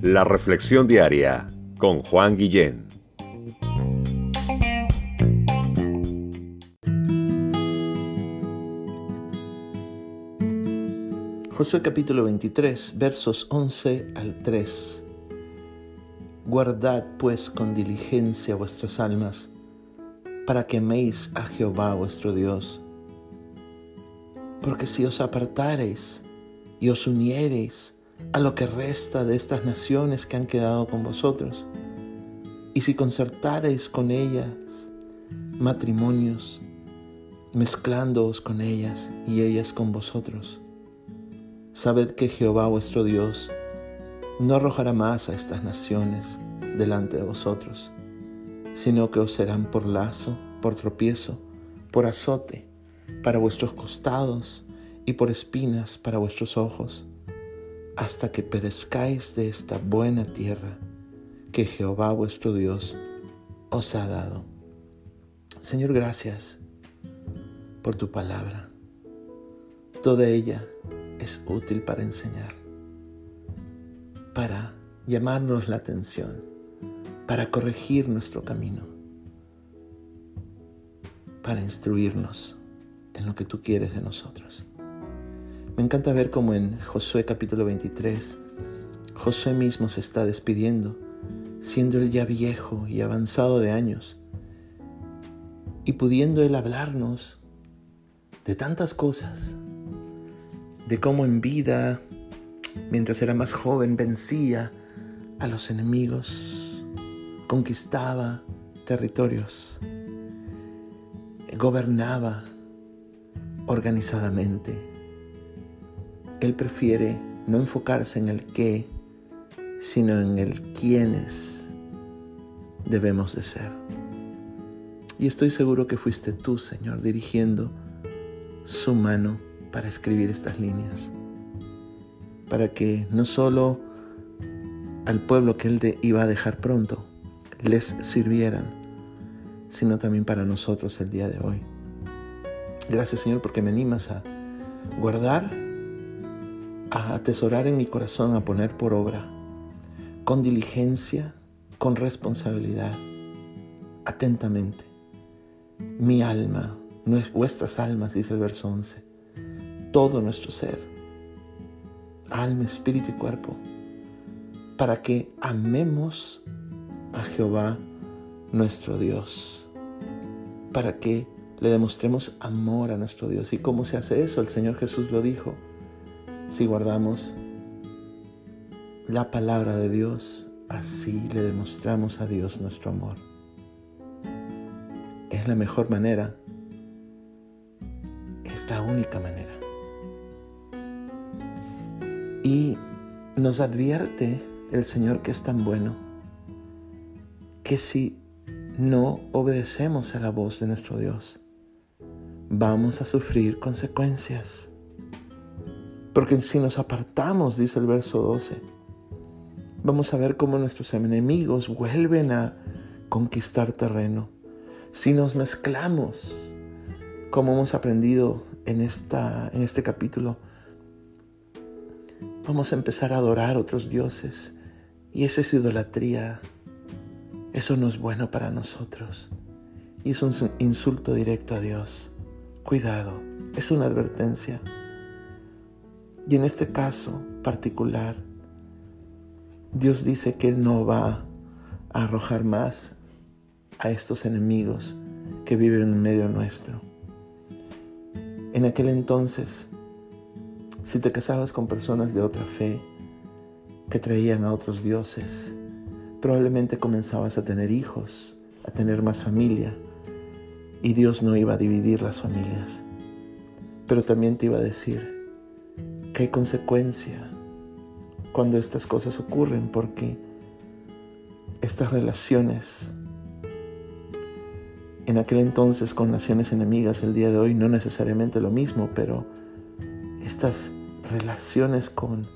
La Reflexión Diaria con Juan Guillén. Josué capítulo 23, versos 11 al 3. Guardad pues con diligencia vuestras almas, para que améis a Jehová vuestro Dios. Porque si os apartareis y os uniereis a lo que resta de estas naciones que han quedado con vosotros, y si concertareis con ellas matrimonios, mezclándoos con ellas y ellas con vosotros, sabed que Jehová vuestro Dios no arrojará más a estas naciones delante de vosotros, sino que os serán por lazo, por tropiezo, por azote para vuestros costados y por espinas para vuestros ojos, hasta que perezcáis de esta buena tierra que Jehová vuestro Dios os ha dado. Señor, gracias por tu palabra. Toda ella es útil para enseñar, para llamarnos la atención, para corregir nuestro camino, para instruirnos en lo que tú quieres de nosotros. Me encanta ver cómo en Josué capítulo 23, Josué mismo se está despidiendo, siendo él ya viejo y avanzado de años, y pudiendo él hablarnos de tantas cosas, de cómo en vida, mientras era más joven, vencía a los enemigos, conquistaba territorios, gobernaba organizadamente. Él prefiere no enfocarse en el qué, sino en el quiénes debemos de ser. Y estoy seguro que fuiste tú, Señor, dirigiendo su mano para escribir estas líneas, para que no solo al pueblo que Él iba a dejar pronto les sirvieran, sino también para nosotros el día de hoy. Gracias Señor porque me animas a guardar, a atesorar en mi corazón, a poner por obra, con diligencia, con responsabilidad, atentamente, mi alma, vuestras almas, dice el verso 11, todo nuestro ser, alma, espíritu y cuerpo, para que amemos a Jehová nuestro Dios, para que le demostremos amor a nuestro Dios. ¿Y cómo se hace eso? El Señor Jesús lo dijo. Si guardamos la palabra de Dios, así le demostramos a Dios nuestro amor. Es la mejor manera. Es la única manera. Y nos advierte el Señor que es tan bueno, que si no obedecemos a la voz de nuestro Dios, vamos a sufrir consecuencias. Porque si nos apartamos, dice el verso 12, vamos a ver cómo nuestros enemigos vuelven a conquistar terreno. Si nos mezclamos, como hemos aprendido en, esta, en este capítulo, vamos a empezar a adorar otros dioses. Y esa es idolatría. Eso no es bueno para nosotros. Y es un insulto directo a Dios. Cuidado, es una advertencia. Y en este caso particular, Dios dice que Él no va a arrojar más a estos enemigos que viven en medio nuestro. En aquel entonces, si te casabas con personas de otra fe, que traían a otros dioses, probablemente comenzabas a tener hijos, a tener más familia, y Dios no iba a dividir las familias. Pero también te iba a decir que hay consecuencia cuando estas cosas ocurren porque estas relaciones en aquel entonces con naciones enemigas, el día de hoy no necesariamente lo mismo, pero estas relaciones con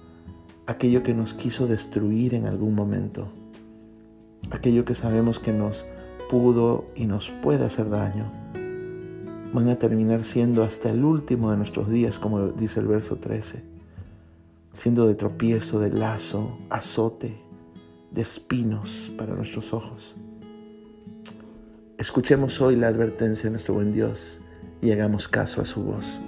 aquello que nos quiso destruir en algún momento, aquello que sabemos que nos pudo y nos puede hacer daño, van a terminar siendo hasta el último de nuestros días, como dice el verso 13, siendo de tropiezo, de lazo, azote, de espinos para nuestros ojos. Escuchemos hoy la advertencia de nuestro buen Dios y hagamos caso a su voz.